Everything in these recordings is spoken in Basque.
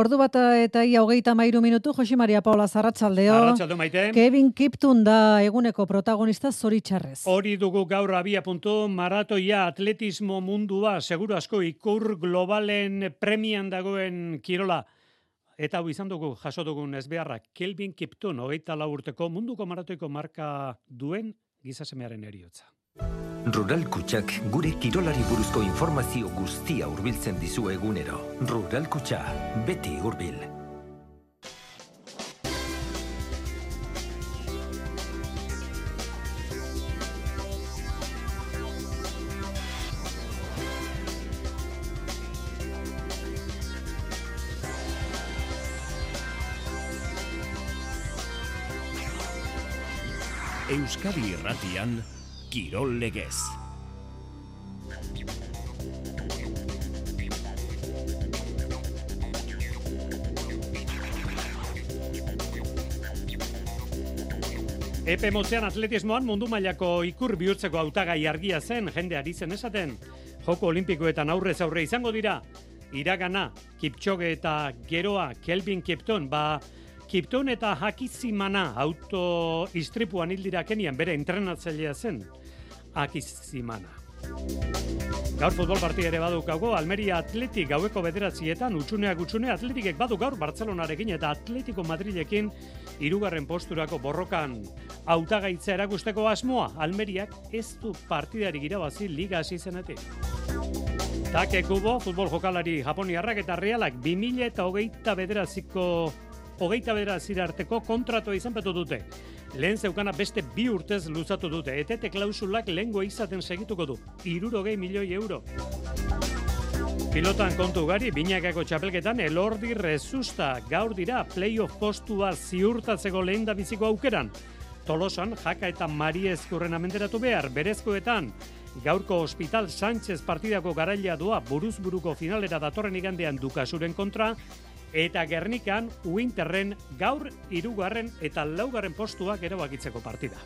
ordu bat eta ia hogeita mairu minutu, Josi Maria Paula Zarratxaldeo. Zarratxaldo maite. Kevin Kiptun da eguneko protagonista zoritxarrez. Hori dugu gaur abia puntu, maratoia atletismo mundua, seguru asko ikur globalen premian dagoen kirola. Eta hau izan dugu, jaso dugun ez beharra, Kelvin Kiptun, hogeita urteko munduko maratoiko marka duen gizasemearen eriotza. Rural Kutxak gure kirolari buruzko informazio guztia hurbiltzen dizu egunero. Rural Kutxa, beti hurbil. Euskadi Irratian Kirol Legez. Epe motzean atletismoan mundu mailako ikur bihurtzeko hautagai argia zen jende ari zen esaten. Joko olimpikoetan aurrez aurre izango dira. Iragana, Kipchoge eta Geroa, Kelvin Kipton, ba, Kipton eta Hakizimana auto istripuan hildira kenian bere entrenatzailea zen akizimana. Gaur futbol partia ere badukago, Almeria Atletik gaueko bederatzietan, utxuneak utxune Atletikek badu gaur Bartzelonarekin eta Atletico Madrilekin irugarren posturako borrokan hautagaitza erakusteko asmoa, Almeriak ez du partidari irabazi liga hasi zenetik. Take kubo, futbol jokalari Japoniarrak eta Realak 2000 eta hogeita bederatziko hogeita bederatzira arteko kontratoa izan betu dute lehen zeukana beste bi urtez luzatu dute. Etete klausulak lehengo izaten segituko du. Irurogei milioi euro. Pilotan kontu gari, binakako txapelketan elordi rezusta gaur dira playoff postua ziurtatzeko lehen da biziko aukeran. Tolosan, jaka eta mari ezkurren amenderatu behar, berezkoetan, gaurko hospital Sánchez partidako garaila doa buruzburuko finalera datorren igandean dukasuren kontra, eta Gernikan Winterren gaur irugarren eta laugarren postuak erabakitzeko partida.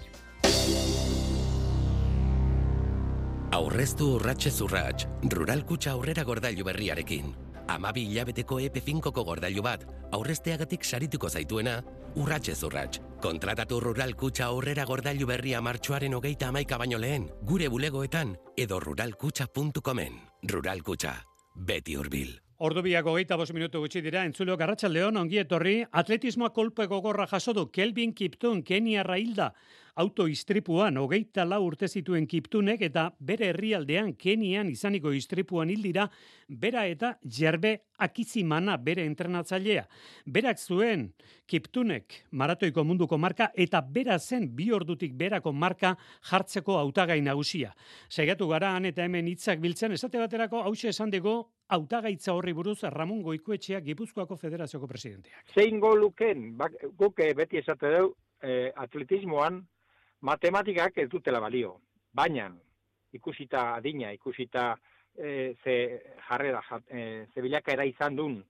Aurreztu urratxe zurratx, rural kutsa aurrera gordailu berriarekin. Amabi hilabeteko EP5ko gordailu bat, aurrezteagatik sarituko zaituena, urratxe zurratx. Kontratatu rural kutsa aurrera gordailu berria martxoaren hogeita amaika baino lehen, gure bulegoetan edo ruralkutsa.comen. Rural kutsa, beti hurbil. Ordubiako geita bos minutu gutxi dira, entzuleo garratxaldeon, ongi etorri, atletismoa kolpe gogorra jasodu, Kelvin Kiptun, Kenia Railda, autoistripuan, hogeita lau urte zituen Kiptunek, eta bere herrialdean Kenian izaniko istripuan hildira, bera eta jerbe akizimana bere entrenatzailea. Berak zuen Kiptunek maratoiko munduko marka, eta bera zen bi ordutik berako marka jartzeko hautagai nagusia. Segatu gara, han eta hemen hitzak biltzen, esate baterako, hause esan dugu, hautagaitza horri buruz Ramon Goikoetxea Gipuzkoako Federazioko presidenteak. Zein goluken, bak, guk eh, beti esate dugu, eh, atletismoan matematikak ez dutela balio. Baina, ikusita adina, ikusita eh, ze jarrera, eh, ze bilaka izan duen,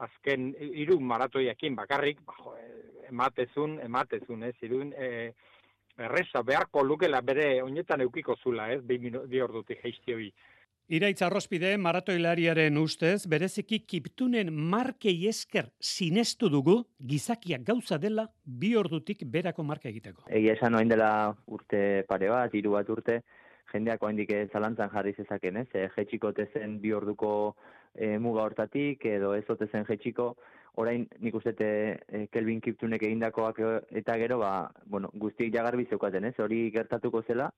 azken hiru maratoiakin bakarrik, bajo, eh, ematezun, ematezun, ez, irun, eh, erreza beharko lukela bere oinetan eukiko zula, ez, bi, bi ordutik geizti hori. Iraitza Arrospide maratoilariaren ustez, bereziki kiptunen markei esker sinestu dugu gizakiak gauza dela bi ordutik berako marka egiteko. Egia esan oain dela urte pare bat, hiru bat urte, jendeak oaindik zalantzan jarri zezaken, ez? E, jetxiko tezen bi orduko e, muga hortatik, edo ez otezen jetxiko, orain nik uste e, Kelvin Kiptunek egindakoak eta gero, ba, bueno, guztiek jagarbi zeukaten, ez? Hori gertatuko zela,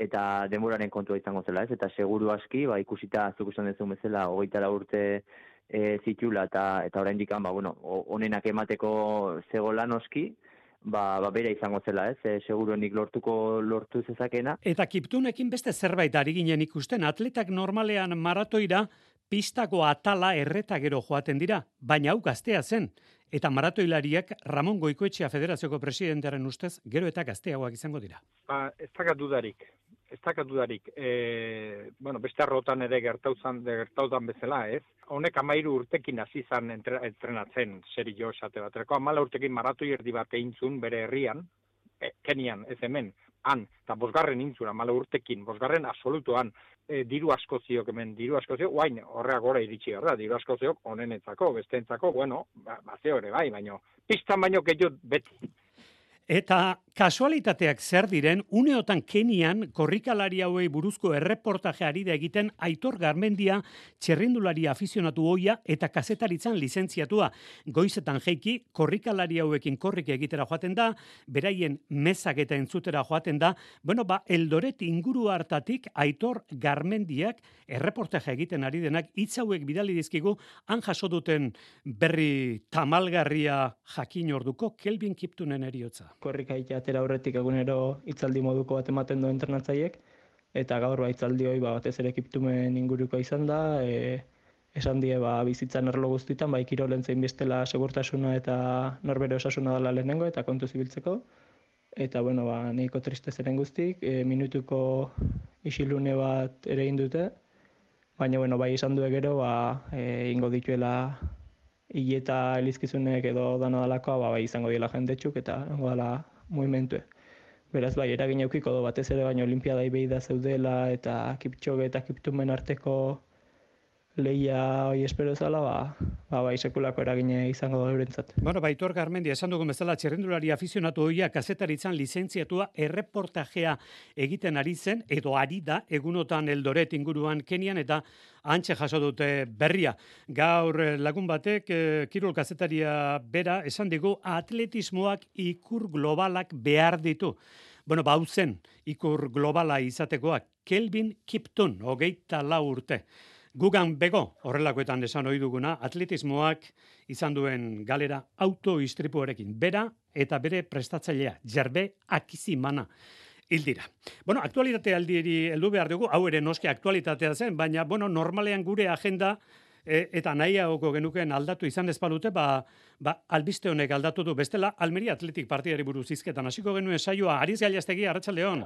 eta denboraren kontua izango zela, ez? Eta seguru aski, ba, ikusita zuk esan dezu bezala, hogeita urte e, zitula, eta, eta orain dikan, ba, bueno, onenak emateko zegoela noski, ba, ba bera izango zela, ez? E, seguru nik lortuko lortu zezakena. Eta kiptunekin beste zerbait ari ginen ikusten, atletak normalean maratoira, pistako atala erreta gero joaten dira, baina hau gaztea zen. Eta maratoilariak Ramon Goikoetxea Federazioko presidentearen ustez, gero eta gazteagoak izango dira. Ba, ez dudarik, ez dakat dudarik, e, bueno, beste arrotan ere gertauzan, gertauzan bezala, ez? Honek amairu urtekin hasi zan entrenatzen, seri jo esate baterako, amala urtekin maratu erdi bat eintzun bere herrian, e, kenian, ez hemen, han, eta bosgarren intzun, amala urtekin, bosgarren absolutuan, e, diru asko ziok hemen, diru asko ziok, guain horrea gora iritsi da, diru asko ziok onenetzako, bestentzako, bueno, ba, bazeo ere bai, baino, pistan baino gehiot beti. Eta kasualitateak zer diren, uneotan Kenian korrikalari hauei buruzko erreportaje ari da egiten Aitor Garmendia txerrindulari afizionatu hoia eta kazetaritzan lizentziatua. Goizetan jeiki, korrikalari hauekin korrik egitera joaten da, beraien mezak eta entzutera joaten da, bueno, ba, eldoret inguru hartatik Aitor Garmendiak erreportaje egiten ari denak. Hitz hauek bidali dizkigu han jaso duten berri tamalgarria jakin orduko Kelvin Kiptunen eriotza korrika atera aurretik egunero hitzaldi moduko bat ematen du entrenatzaiek eta gaur ba hitzaldi hori ba batez ere ekiptumen inguruko izan da e, esan die ba bizitzan erlo guztietan bai kirolen zein bestela segurtasuna eta norbere osasuna dela lehenengo eta kontu zibiltzeko. Eta bueno ba nahiko triste zeren guztik e, minutuko isilune bat ere egin dute. Baina bueno bai izan du gero ba e, ingo dituela hileta elizkizunek edo dana dalakoa, ba, bai izango dira jendetxuk eta ongo dala movimentue. Beraz, bai, eragin eukiko do batez ere baino olimpiadai behi da zeudela eta kiptxoge eta kiptumen arteko leia hoi espero zala, ba, ba, bai sekulako eragine izango da eurentzat. Bueno, baitor Garmendia, esan dugu bezala txerrendulari afizionatu hoia kazetaritzan lizentziatua erreportajea egiten ari zen, edo ari da, egunotan eldoret inguruan Kenian, eta antxe jaso dute berria. Gaur eh, lagun batek, e, kirol kazetaria bera, esan digu atletismoak ikur globalak behar ditu. Bueno, bauzen, ikur globala izatekoak, Kelvin Kipton, hogeita lau urte. Gugan bego, horrelakoetan esan ohi duguna, atletismoak izan duen galera autoistripuarekin. Bera eta bere prestatzailea, jerbe akizimana hildira. Bueno, aktualitate aldieri heldu behar dugu, hau ere noski aktualitatea zen, baina, bueno, normalean gure agenda e, eta nahiagoko genuken aldatu izan ezpalute, ba, ba, albiste honek aldatu du. Bestela, Almeria Atletik partidari buruz izketan. Hasiko genuen saioa, Ariz Gailastegi, Arratxaldeon.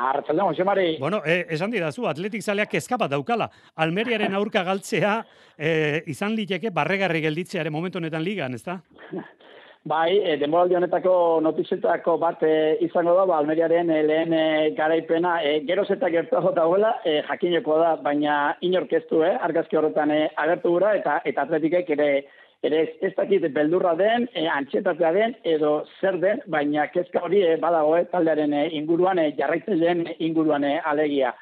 Arratxaldeon, xe mari. Bueno, e, esan didazu, Atletik zaleak eskapa daukala. Almeriaren aurka galtzea, e, izan liteke barregarri gelditzeare momentu honetan ligan, ez da? Bai, e, denboraldi honetako notizetako bat e, izango da, ba, Almeriaren e, lehen e, garaipena, e, geroz eta gertuago dagoela, e, jakineko da, baina inorkeztu, eh, argazki horretan e, agertu gura, eta, eta atletikek ere, ere ez, ez dakit beldurra den, e, antxetatea den, edo zer den, baina kezka hori e, badago, e, taldearen e, inguruan, e, jarraitzen inguruan e, alegia.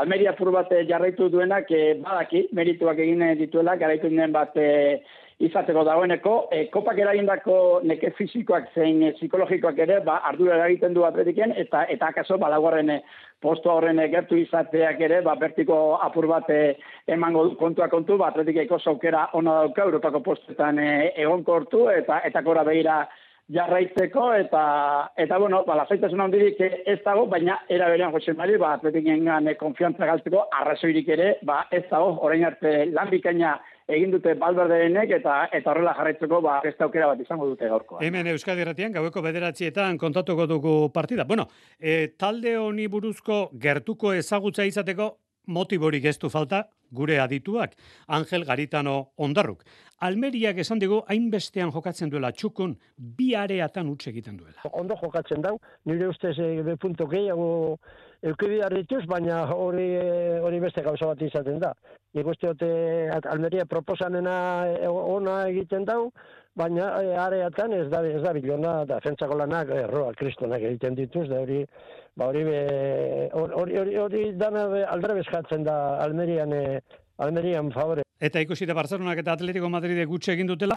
Almeria fur bat jarraitu duenak, e, badaki, merituak egin dituela, garaitu bat e, izateko dagoeneko, e, kopak eragindako neke fizikoak zein e, psikologikoak ere, ba, ardura eragiten du atletiken, eta eta akaso balaguarren e, posto horren e, gertu izateak ere, ba, bertiko apur bat emango kontua kontu, ba, atletikeko saukera ona dauka, Europako postetan e, egon kortu, eta eta gora behira jarraitzeko, eta, eta bueno, ba, lasaitasun handirik ez dago, baina era berean Jose Mari, ba, atletiken e, konfiantza galtzeko, arrazoirik ere, ba, ez dago, orain arte lan bikaina egin dute balberderenek eta eta horrela jarraitzeko ba beste aukera bat izango dute gaurko. Hemen Euskadi Erratian gaueko bederatzietan kontatuko dugu partida. Bueno, e, talde honi buruzko gertuko ezagutza izateko motiborik ez du falta gure adituak, Angel Garitano Ondarruk. Almeriak esan dugu hainbestean jokatzen duela txukun, bi areatan utxe egiten duela. Ondo jokatzen dau, nire ustez e, punto gehiago eukidi dituz, baina hori hori beste gauza bat izaten da. Nik uste dute Almeria proposanena ona egiten dau, baina areatan ez da ez da bilona da fentzako lanak erroa kristonak egiten dituz da hori ba hori hori hori dana aldrebes jatzen da Almerian e, Almerian favore Eta ikusi da Barcelonak eta Atletico Madrid gutxe egin dutela,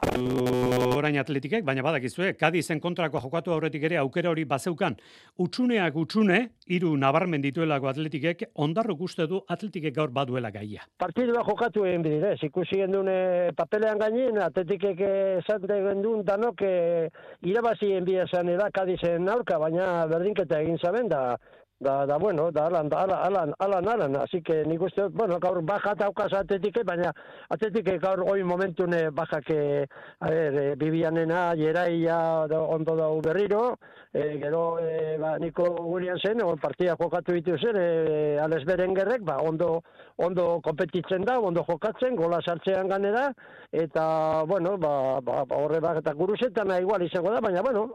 orain Atletikek, baina badakizue, Kadizen kontrako jokatu aurretik ere aukera hori bazeukan. Utsuneak utxune, hiru nabarmen dituelako Atletikek, ondarro uste du Atletikek gaur baduela gaia. Partidua jokatu egin bidez, ikusi gendun papelean gainin, Atletikek esate gendun danok irabazi enbia zan eda Kadizen aurka, baina berdinketa egin zaben da, da, da bueno, da alan, da alan, alan, alan, así que nik uste, bueno, gaur baja taukaz atletike, baina atletike gaur oi momentune baja que, a ver, e, bibianena, jeraia, ondo da berriro, e, gero, e, ba, niko gurian zen, o, partia jokatu ditu zen, e, ales berengerrek, ba, ondo, ondo kompetitzen da, ondo jokatzen, gola sartzean ganera, eta, bueno, ba, ba, ba horre bak, eta guruzetan igual izango da, baina, bueno,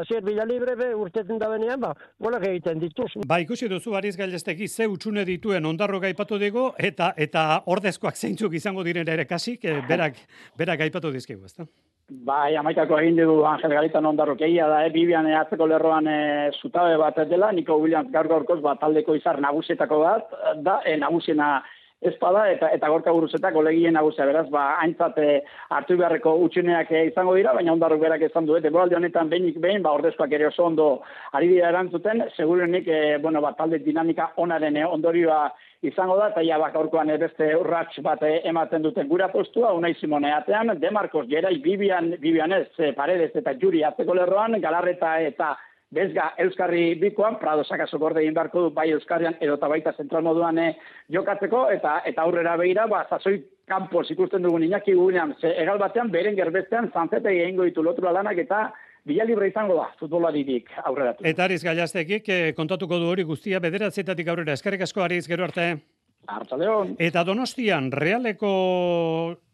azier bila libre, be, urtetzen da benean, ba, golak egiten dituz, Ba, ikusi duzu Ariz Gailesteki ze utxune dituen ondarro gaipatu dugu eta eta ordezkoak zeintzuk izango diren ere kasik, eh, berak, berak gaipatu dizkigu, ezta? Bai, amaikako egin dugu Angel Galitan ondarrok egia da, eh? Bibian eh, atzeko lerroan eh, zutabe bat dela, Niko Williams gaur gaurkoz bat taldeko izar nagusietako bat, da, eh, nagusiena espada eta eta gorka buruzetak kolegien nagusia beraz ba aintzat eh, hartu beharreko utxuneak eh, izango dira baina ondarrok berak izan du denboraldi honetan behinik behin ba ordezkoak ere oso ondo ari dira erantzuten segurenik e, bueno ba talde dinamika onaren ondorioa izango da eta ja bak aurkoan beste urrats bat ematen duten gura postua Unai Simone atean De Gerai Bibian Bibianez Paredes eta Juri atzeko lerroan Galarreta eta Bezga Euskarri bikoan, Prado sakaso gorde egin beharko du bai Euskarrian edo eta baita zentral moduan eh, jokatzeko, eta eta aurrera behira, ba, zazoi kanpos ikusten dugun inaki gugunean, ze egal batean, beren gerbestean, zantzete egingo ditu lotura lanak, eta bila libre izango da, futbolaritik aurrera. Eta Ariz Gaiaztekik, eh, kontatuko du hori guztia, bederatzetatik aurrera, eskarrik asko Ariz, gero arte. Artzaleon. Eta Donostian realeko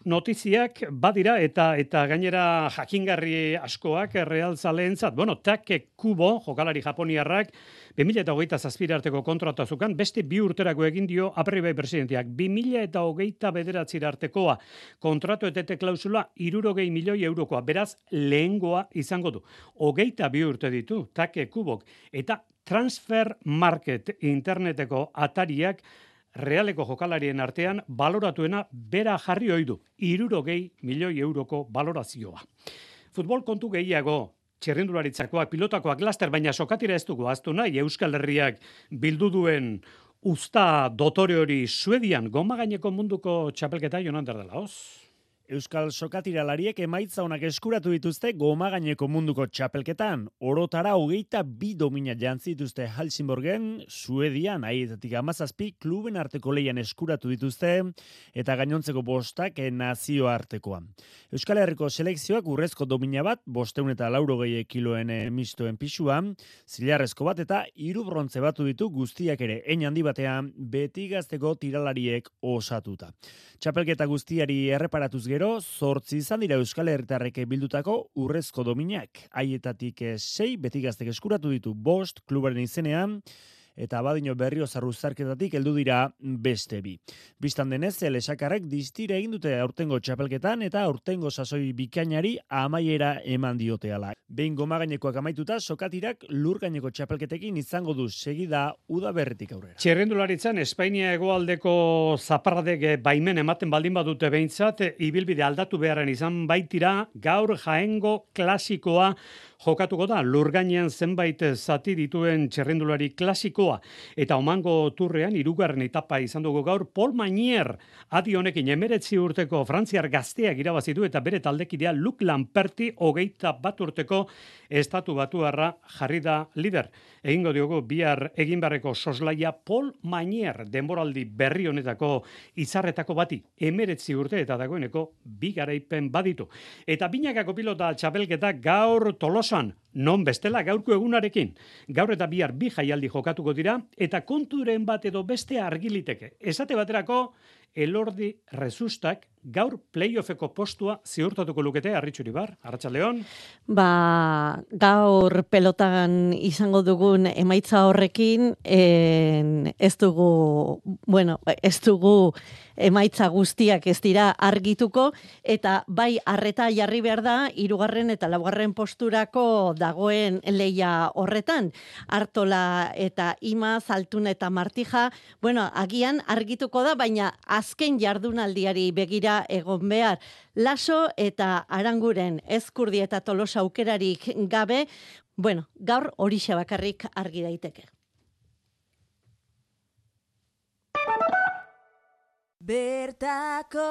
notiziak badira eta eta gainera jakingarri askoak real zaleentzat. Bueno, Take Kubo, jokalari japoniarrak, 2008 zazpira arteko kontratazukan, beste bi urterako egin dio aperribai presidentiak. 2008 bederatzi artekoa kontratu etete klausula irurogei milioi eurokoa. Beraz, lehengoa izango du. Hogeita bi urte ditu, Take Kubok. Eta Transfer Market interneteko atariak realeko jokalarien artean baloratuena bera jarri oidu, iruro gehi milioi euroko balorazioa. Futbol kontu gehiago, txerrindularitzakoak, pilotakoak, laster, baina sokatira ez dugu aztu nahi, Euskal Herriak bildu duen usta dotore hori Suedian, goma gaineko munduko txapelketa jonan dela, hoz? Euskal Sokatiralariek emaitza honak eskuratu dituzte goma gaineko munduko txapelketan. Orotara hogeita bi domina jantzi dituzte Helsingborgen, Suedian, aietatik amazazpi, kluben arteko leian eskuratu dituzte, eta gainontzeko bostak nazio artekoa. Euskal Herriko selekzioak urrezko domina bat, bosteun eta lauro gehi kiloen mistoen pixua, zilarrezko bat eta hiru brontze batu ditu guztiak ere, en handi batean, beti gazteko tiralariek osatuta. Txapelketa guztiari erreparatuz gero, zortzi izan dira Euskal Herritarreke bildutako urrezko dominak. Haietatik eh, sei, beti gaztek eskuratu ditu bost, klubaren izenean, eta badino berrio zarruzarketatik heldu dira beste bi. Bistan denez, lesakarrek distire egin dute aurtengo txapelketan eta aurtengo sasoi bikainari amaiera eman diote ala. Behin goma gainekoak amaituta, sokatirak lur gaineko txapelketekin izango du segida uda berretik aurrera. Txerrendularitzan, Espainia egoaldeko zaparradek baimen ematen baldin badute behintzat, ibilbide aldatu beharren izan baitira, gaur jaengo klasikoa jokatuko da lurgainean zenbait zati dituen txerrendulari klasikoa eta omango turrean irugarren etapa izan dugu gaur Paul Mainier adi honekin emeretzi urteko frantziar gazteak irabazi du eta bere taldekidea Luke Lamperti hogeita bat urteko estatu batuarra jarri da lider. Egingo diogu bihar egin barreko soslaia Paul Mainier denboraldi berri honetako izarretako bati emeretzi urte eta dagoeneko bi garaipen baditu. Eta binakako pilota txapelketa gaur tolosan, non bestela gaurko egunarekin. Gaur eta bihar bi jaialdi jokatuko dira eta konturen bat edo beste argiliteke. Esate baterako elordi rezustak gaur playoffeko postua ziurtatuko lukete arritxuri bar, Arratxaldeon? Ba, gaur pelotan izango dugun emaitza horrekin, en, ez dugu, bueno, ez dugu emaitza guztiak ez dira argituko, eta bai arreta jarri behar da, irugarren eta laugarren posturako dagoen leia horretan. Artola eta Ima, Zaltun eta Martija, bueno, agian argituko da, baina azken jardunaldiari begira egon behar. Laso eta aranguren ezkurdi eta tolosa aukerarik gabe, bueno, gaur hori bakarrik argi daiteke. Bertako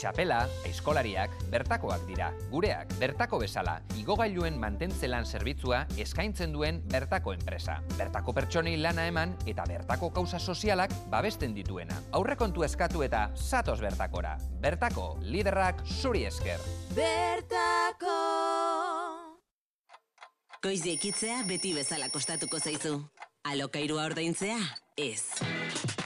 Txapela, eskolariak, bertakoak dira. Gureak, bertako bezala, igogailuen mantentzelan zerbitzua eskaintzen duen bertako enpresa. Bertako pertsonei lana eman eta bertako kauza sozialak babesten dituena. Aurrekontu eskatu eta satos bertakora. Bertako, liderrak zuri esker. Bertako Koiz beti bezala kostatuko zaizu. Alokairua ordaintzea? Ez.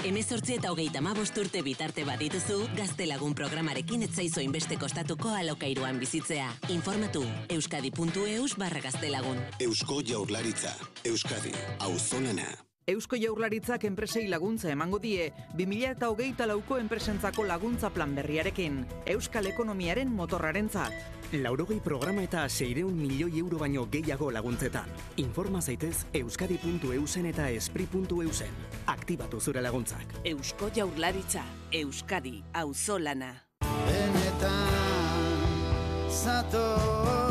Hemezortzi eta hogeita amabost urte bitarte badituzu, gaztelagun programarekin etzaizo inbeste kostatuko alokairuan bizitzea. Informatu, euskadi.eus barra gaztelagun. Eusko Jaurlaritza, Euskadi, auzolana. Eusko Jaurlaritzak enpresei laguntza emango die 2000 eta hogeita lauko enpresentzako laguntza plan berriarekin, Euskal Ekonomiaren motorrarentzat. Laurogei programa eta seireun milioi euro baino gehiago laguntzetan. Informa zaitez euskadi.eusen eta espri.eusen. Aktibatu zure laguntzak. Eusko Jaurlaritza, Euskadi, auzolana. Benetan, zatoz,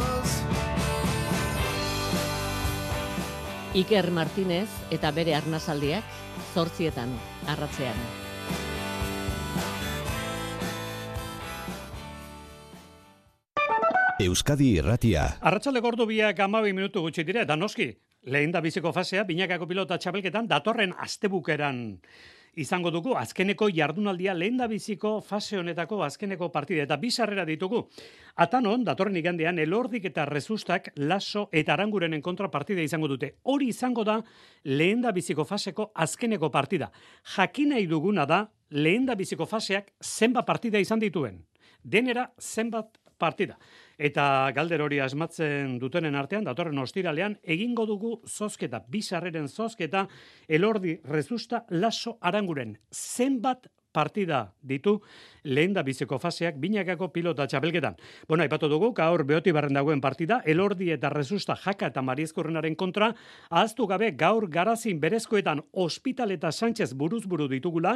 Iker Martinez eta bere arnazaldiak zortzietan arratzean. Euskadi Irratia. Arratsalde gordu biak amabi minutu gutxi dira, eta noski, lehen da biziko fasea, binakako pilota txapelketan, datorren astebukeran izango dugu, azkeneko jardunaldia lehen da biziko fase honetako azkeneko partida, eta bizarrera ditugu. Atanon, datorren igandean, elordik eta rezustak, laso eta arangurenen kontra partida izango dute. Hori izango da, lehen da biziko faseko azkeneko partida. Jakinai duguna da, lehen da biziko faseak zenbat partida izan dituen. Denera zenbat partida. Eta galder hori asmatzen dutenen artean, datorren ostiralean, egingo dugu zozketa, bizarreren zozketa, elordi rezusta laso aranguren. Zenbat partida ditu lehen da biziko faseak binakako pilota txapelketan. Bueno, aipatu dugu, gaur behoti barren dagoen partida, elordi eta rezusta jaka eta mariezkorrenaren kontra, ahaztu gabe gaur garazin berezkoetan hospital eta Sánchez buruz buru ditugula,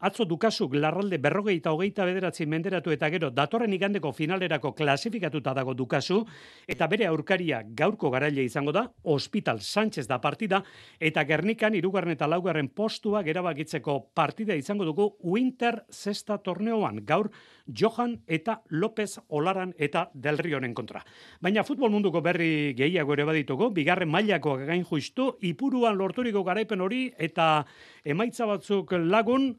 atzo dukasuk larralde berrogei eta hogeita bederatzi menderatu eta gero datorren igandeko finalerako klasifikatuta dago dukasu, eta bere aurkaria gaurko garaile izango da, hospital Sánchez da partida, eta gernikan irugarren eta laugarren postua gerabakitzeko partida izango dugu Winter Sexta torneoan, gaur Johan eta López Olaran eta Del Rionen kontra. Baina futbol munduko berri gehiago ere baditugu, bigarren mailako gain justu, ipuruan lorturiko garaipen hori eta emaitza batzuk lagun,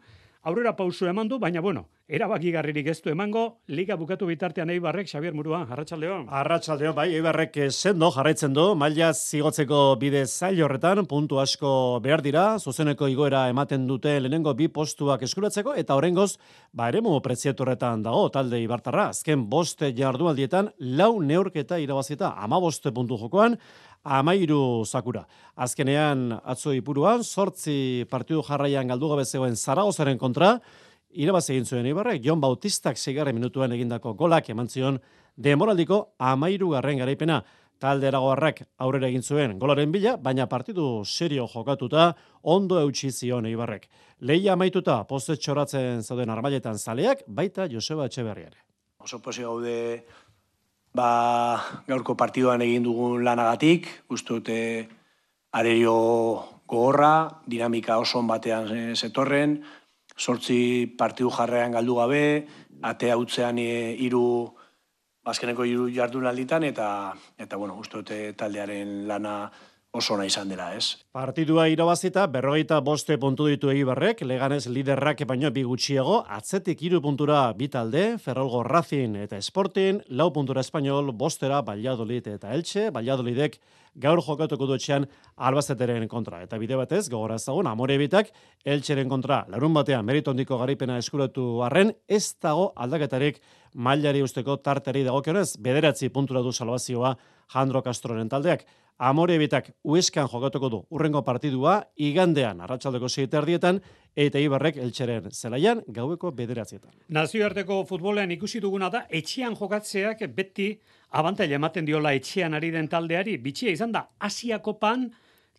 aurrera pausu eman du, baina bueno, erabakigarririk ez du emango, liga bukatu bitartean Eibarrek, Xavier Murua, arratsaldeon. Arratsaldeon bai, Eibarrek sendo jarraitzen du, maila zigotzeko bide zail horretan, puntu asko behar dira, zuzeneko igoera ematen dute lehenengo bi postuak eskuratzeko, eta horrengoz, ba eremu horretan dago, talde Ibartarra, azken boste jardunaldietan, lau neurketa irabazita, ama boste puntu jokoan, amairu sakura. Azkenean, atzo ipuruan, sortzi partidu jarraian galdu gabe zegoen Zaragozaren kontra, irabazi egin zuen Ibarrek, Jon Bautistak zigarren minutuan egindako golak eman zion demoraldiko amairu garren garaipena. Talde eragoarrak aurrera egin zuen golaren bila, baina partidu serio jokatuta ondo eutxi zion Ibarrek. Leia amaituta poste txoratzen zauden armailetan zaleak, baita Joseba Etxeberriare. Oso posi gaude ba, gaurko partiduan egin dugun lanagatik, uste dute arerio gogorra, dinamika oso batean eh, zetorren, sortzi partidu jarrean galdu gabe, atea utzean e, iru, bazkeneko iru jardunalditan, eta, eta bueno, uste taldearen lana oso ona izan dela, ez? Partidua irabazita, berrogeita boste puntu ditu egibarrek, leganez liderrak baino bi gutxiago, atzetik iru puntura bitalde, Ferrolgo Racing eta Sporting, lau puntura Espainol, bostera Valladolid eta Elche, Valladolidek gaur jokatuko du etxean Albazeteren kontra. Eta bide batez, gogora ezagun, amore bitak, Elcheren kontra, larun batean, merito handiko garipena eskuratu arren, ez dago aldaketarik mailari usteko tarteri dagokionez, bederatzi puntura du salvazioa Jandro Castroren taldeak. Amore bitak ueskan jokatuko du urrengo partidua, igandean, arratsaldeko erdietan, eta Ibarrek eltxeren zelaian, gaueko bederatzietan. Nazioarteko futbolean ikusi duguna da, etxean jokatzeak beti abantaila ematen diola etxean ari den taldeari, bitxia izan da, Asiako pan,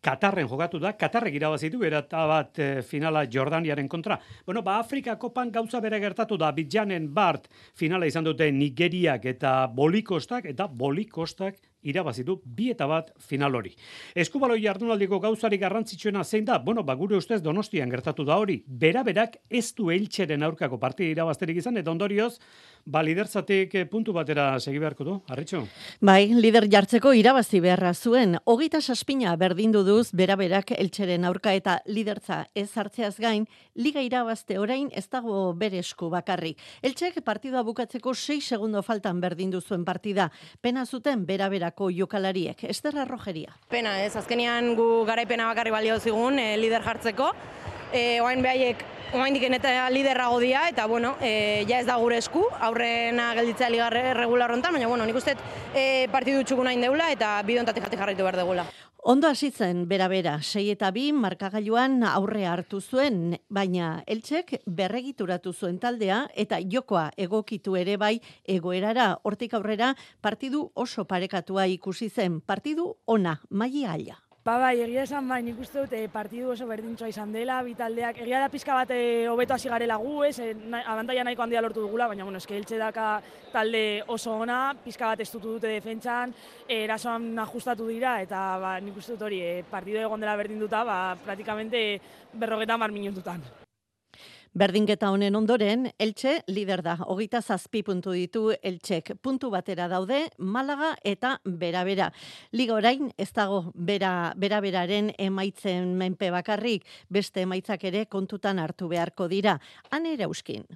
Katarren jokatu da, Katarrek irabazitu berata bat e, finala Jordaniaren kontra. Bueno, ba Afrikako pan gauza bere gertatu da, Bidjanen Bart finala izan dute Nigeriak eta Bolikostak, eta Bolikostak irabazitu bi eta bat final hori. Eskubaloi jardunaldiko gauzari garrantzitsuena zein da, bueno, ba gure ustez Donostian gertatu da hori, bera-berak ez du eltxeren aurkako partida irabazterik izan, eta ondorioz, ba liderzatik eh, puntu batera segi beharko du, arritxo? Bai, lider jartzeko irabazi beharra zuen, hogeita saspina berdindu duz bera-berak eltxeren aurka eta lidertza ez hartzeaz gain, liga irabazte orain ez dago bere esku bakarrik. Eltxek partida bukatzeko 6 segundo faltan berdindu zuen partida, pena zuten bera-berako jokalariek, Esterra Rogeria. Pena ez, azkenean gu garaipena bakarri balio zigun, e, lider jartzeko, e, oain behaiek oaindik eta liderrago dia, eta bueno, e, ja ez da gure esku, aurrena gelditzea ligarre regular hontan, baina bueno, nik uste e, partidu txukun hain deula, eta bidontatik jati jarraitu behar degula. Ondo hasitzen bera-bera, sei eta bi markagailuan aurre hartu zuen, baina eltsek berregituratu zuen taldea eta jokoa egokitu ere bai egoerara. Hortik aurrera partidu oso parekatua ikusi zen, partidu ona, maia aia. Ba bai, egia esan bai, nik uste dut eh, partidu oso berdintzoa izan dela, bitaldeak, egia da pizka bat eh, hobeto hasi garela gu, ez, eh, abantaia nahiko handia lortu dugula, baina bueno, eske eltxe daka talde oso ona, pizka bat estutu dute defentsan, erasoan ajustatu dira, eta ba, nik uste dut hori, eh, partidu egon dela berdinduta, ba, praktikamente berrogeta mar minututan. Berdinketa honen ondoren, Eltxe lider da. Hogeita zazpi puntu ditu Eltxek. Puntu batera daude, Malaga eta Bera-Bera. Liga orain, ez dago Bera-Beraren emaitzen menpe bakarrik, beste emaitzak ere kontutan hartu beharko dira. Han ere euskin.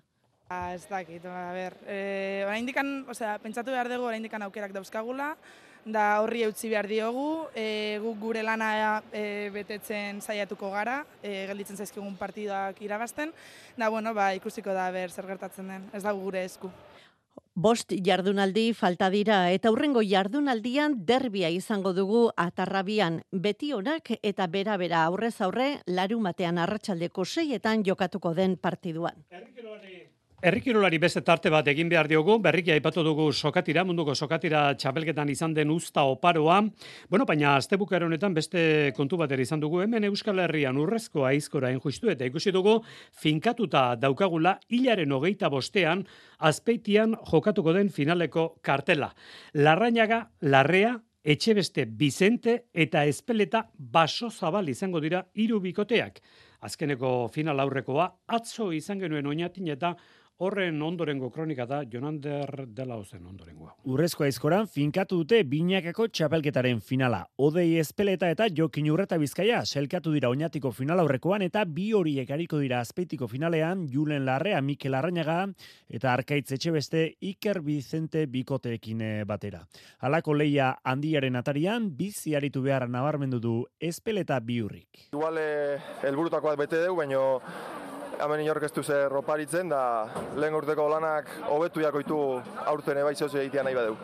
Ah, ez dakit, a ber, eh, orain dikan, osea, pentsatu behar dugu orain dikan aukerak dauzkagula, da horri eutzi behar diogu, e, guk gure lana e, betetzen saiatuko gara, e, gelditzen zaizkigun partidak irabazten, da bueno, ba, ikusiko da ber zer gertatzen den, ez da gure esku. Bost jardunaldi falta dira eta hurrengo jardunaldian derbia izango dugu atarrabian. Beti onak eta bera bera aurrez aurre larumatean arratsaldeko seietan jokatuko den partiduan. Errikirolari beste tarte bat egin behar diogu, berriki aipatu dugu sokatira, munduko sokatira txapelketan izan den usta oparoa. Bueno, baina astebukar honetan beste kontu bat izan dugu hemen Euskal Herrian urrezko aizkora injustu eta ikusi dugu finkatuta daukagula hilaren hogeita bostean azpeitian jokatuko den finaleko kartela. Larrañaga, Larrea, Etxebeste, Bizente eta Espeleta baso zabal izango dira hiru bikoteak. Azkeneko final aurrekoa atzo izan genuen oinatin eta Horren ondorengo kronika da Jonander dela ozen ondorengoa. Urrezko aizkoran finkatu dute binakako txapelketaren finala. Odei espeleta eta jokin urreta bizkaia selkatu dira oinatiko final aurrekoan eta bi horiek hariko dira azpeitiko finalean Julen Larrea, Mikel Arrañaga eta Arkaitz Etxebeste Iker Bizente bikoteekin eh, batera. Halako leia handiaren atarian bizi aritu behar nabarmendu du espeleta biurrik. Igual eh, helburutakoak bete dugu, baino hemen inork ez du zer roparitzen, da lehen urteko lanak hobetu jakoitu aurten ebai zehose egitea nahi badeu.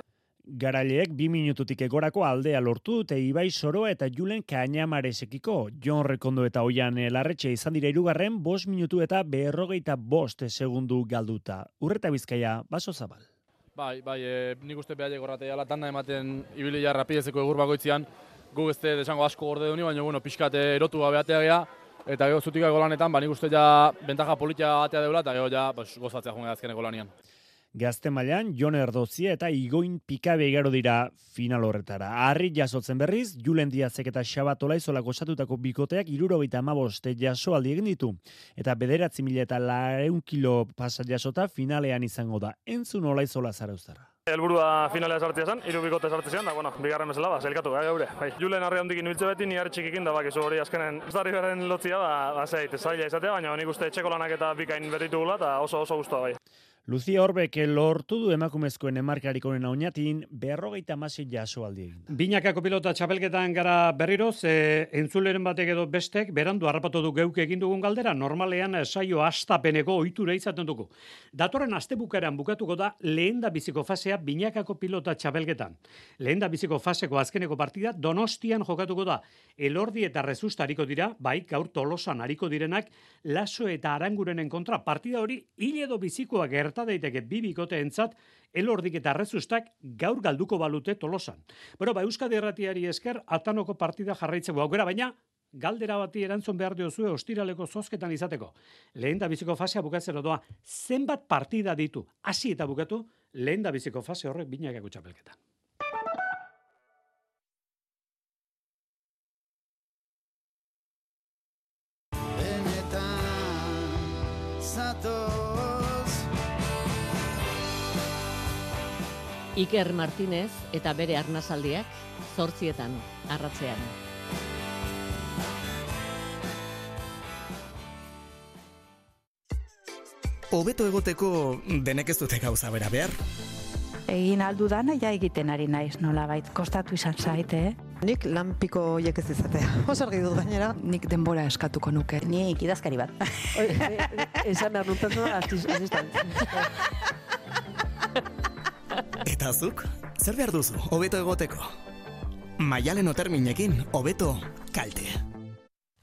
Garaileek bi minututik egorako aldea lortu dute Ibai Soroa eta Julen Kainamaresekiko. Jon Rekondo eta Oian Larretxe izan dira irugarren, bost minutu eta berrogeita bost segundu galduta. Urreta bizkaia, baso zabal. Bai, bai, e, nik uste behar egorratea latanda ematen ibili jarra pidezeko egur bagoitzian, gu ez desango asko gorde duni, baina bueno, pixkat erotu gabeatea geha, Eta gero zutik golanetan, ba, nik uste ja bentaja politia atea deula, eta gero ja pues, gozatzea joan azkene golanian. Gazte mailan, Jon Erdozia eta Igoin Pikabe igaro dira final horretara. Arri jasotzen berriz, Julen Diazek eta Xabat Olaizola gozatutako bikoteak iruro bita amaboste jaso aldi egin ditu. Eta bederatzi mila eta lareun kilo pasat jasota finalean izango da. Entzun Olaizola zara Elburua finalea sartzea zen, hiru bikote sartzea zen, da, bueno, bigarren bezala, ba, zelkatu, gai gaure. Bai. Julen arre hondikin ibiltze beti, ni harri txikikin da, bakizu hori azkenen, ez da beren lotzia, ba, ba, zeit, zaila izatea, baina nik uste txeko lanak eta bikain berritu gula, eta oso oso guztua bai. Lucia Orbek lortu du emakumezkoen emarkarik honen oinatin berrogeita masi jaso aldi egin. Binakako pilota txapelketan gara berriro, ze entzuleren batek edo bestek, berandu harrapatu du geuk egin dugun galdera, normalean saio astapeneko ohitura izaten dugu. Datorren astebukaran bukatuko da lehen da biziko fasea binakako pilota txapelketan. Lehen da biziko faseko azkeneko partida donostian jokatuko da. Elordi eta rezusta hariko dira, bai gaur tolosan hariko direnak, laso eta arangurenen kontra partida hori hile edo bizikoa gerta daiteke bi bikote entzat, elordik eta rezustak gaur galduko balute tolosan. Bueno, ba, Euskadi erratiari esker, atanoko partida jarraitzeko aukera, baina galdera bati erantzun behar diozue ostiraleko zozketan izateko. Lehen da biziko fasea bukatzen doa, zenbat partida ditu, hasi eta bukatu, lehen da biziko fase horrek binakako txapelketan. Iker Martinez eta bere arnazaldiak zortzietan arratzean. Hobeto egoteko denek ez dute gauza bera behar. Egin aldu dana ja egiten ari naiz nolabait kostatu izan zaite, eh? Nik lanpiko hoiek ez izatea. Oso argi dut gainera. Nik denbora eskatuko nuke. Nik idazkari bat. Esan behar personal asistant. Eta zuk, zer behar duzu, hobeto egoteko? Maialen oterminekin, hobeto kalte.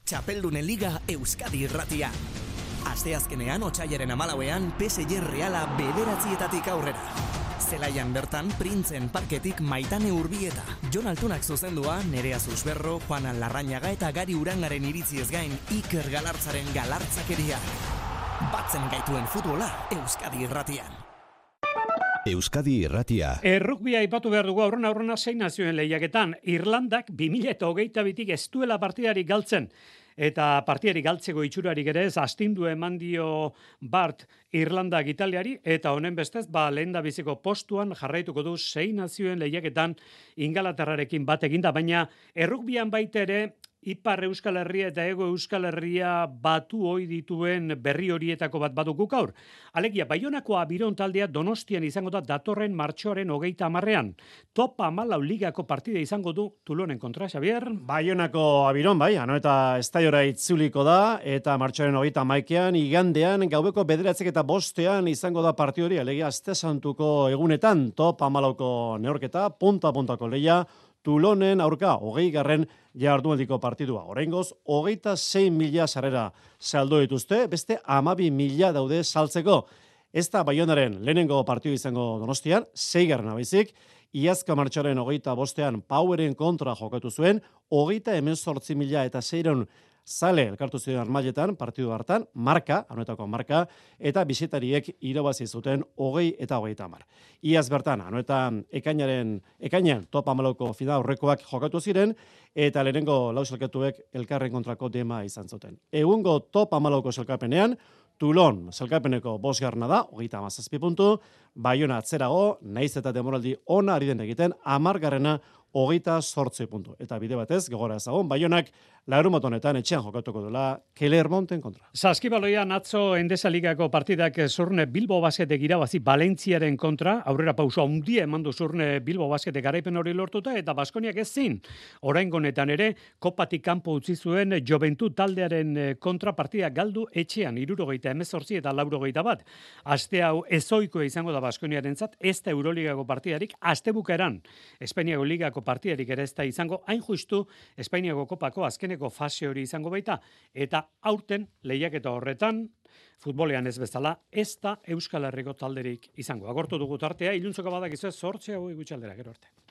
Txapeldunen Liga Euskadi irratia. Asteazkenean otxaiaren amalauean PSG Reala bederatzietatik aurrera. Zelaian bertan, printzen parketik maitane urbieta. Jon Altunak zuzendua, Nerea Susberro, Juan Larrañaga eta Gari Urangaren iritziez gain, Iker Galartzaren galartzakeria. Batzen gaituen futbola, Euskadi irratian. Euskadi irratia. Errukbia ipatu behar dugu aurrena aurrena zein nazioen lehiaketan. Irlandak 2008 bitik ez duela partidari galtzen. Eta partiari galtzeko itxurarik ere ez astindu eman dio Bart Irlandak Italiari eta honen bestez ba lehen da biziko postuan jarraituko du sei nazioen lehiaketan Ingalaterrarekin bat eginda baina errukbian baita ere Ipar Euskal Herria eta Ego Euskal Herria batu hoi dituen berri horietako bat badugu gaur. Alegia, Baionako abiron taldea donostian izango da datorren martxoaren hogeita amarrean. Topa malau ligako partide izango du Tulonen kontra, Xavier? Baionako abiron, bai, ano eta estaiora itzuliko da, eta martxoaren hogeita maikean, igandean, gaubeko bederatzek eta bostean izango da partide hori, alegia, azte santuko egunetan, topa malauko neorketa, punta-puntako leia, Tulonen aurka, hogei garren jardueldiko partidua. Horengoz, hogeita 6 mila sarrera saldo dituzte, beste amabi mila daude saltzeko. Ez da Baionaren lehenengo partidu izango donostian, sei garren abaizik, Iazka martxoaren hogeita bostean Poweren kontra jokatu zuen, hogeita hemen sortzi mila eta seiron Zale, elkartu ziren armailetan, partidu hartan, marka, anuetako marka, eta bisitariek irabazi zuten hogei eta hogeita mar. Iaz bertan, anuetan ekainaren, ekainan top amaloko fida horrekoak jokatu ziren, eta lehenengo lau elkarren kontrako dema izan zuten. Egungo top amaloko selkapenean, Tulon, selkapeneko bosgarna da, hogeita amazazpi puntu, Baiona atzerago, naiz eta demoraldi ona ari den egiten, amargarrena hogeita sortze puntu. Eta bide batez, gogora ezagun, baionak lauru motonetan etxean jokatuko dela Kelermonten kontra. Zaskibaloia natzo Endesa Ligako partidak zurne Bilbo Basketek irabazi Valentziaren kontra, aurrera pauso handia emandu zurne Bilbo Basketek garaipen hori lortuta, eta Baskoniak ez zin. Orain gonetan ere, kopatik kanpo utzi zuen Joventu taldearen eh, kontra partida galdu etxean, irurogeita emezortzi eta laurogeita bat. Aste hau ezoiko izango da Baskoniaren zat, ez da Euroligako partidarik, aste bukaeran, Espainiako Ligako partidarik ere ez da izango, hain justu Espainiako kopako azkeneko fase hori izango baita, eta aurten lehiaketa horretan, futbolean ez bezala, ez da Euskal Herriko talderik izango. Agortu dugu tartea, iluntzoko badak izue, sortzea hau gero arte.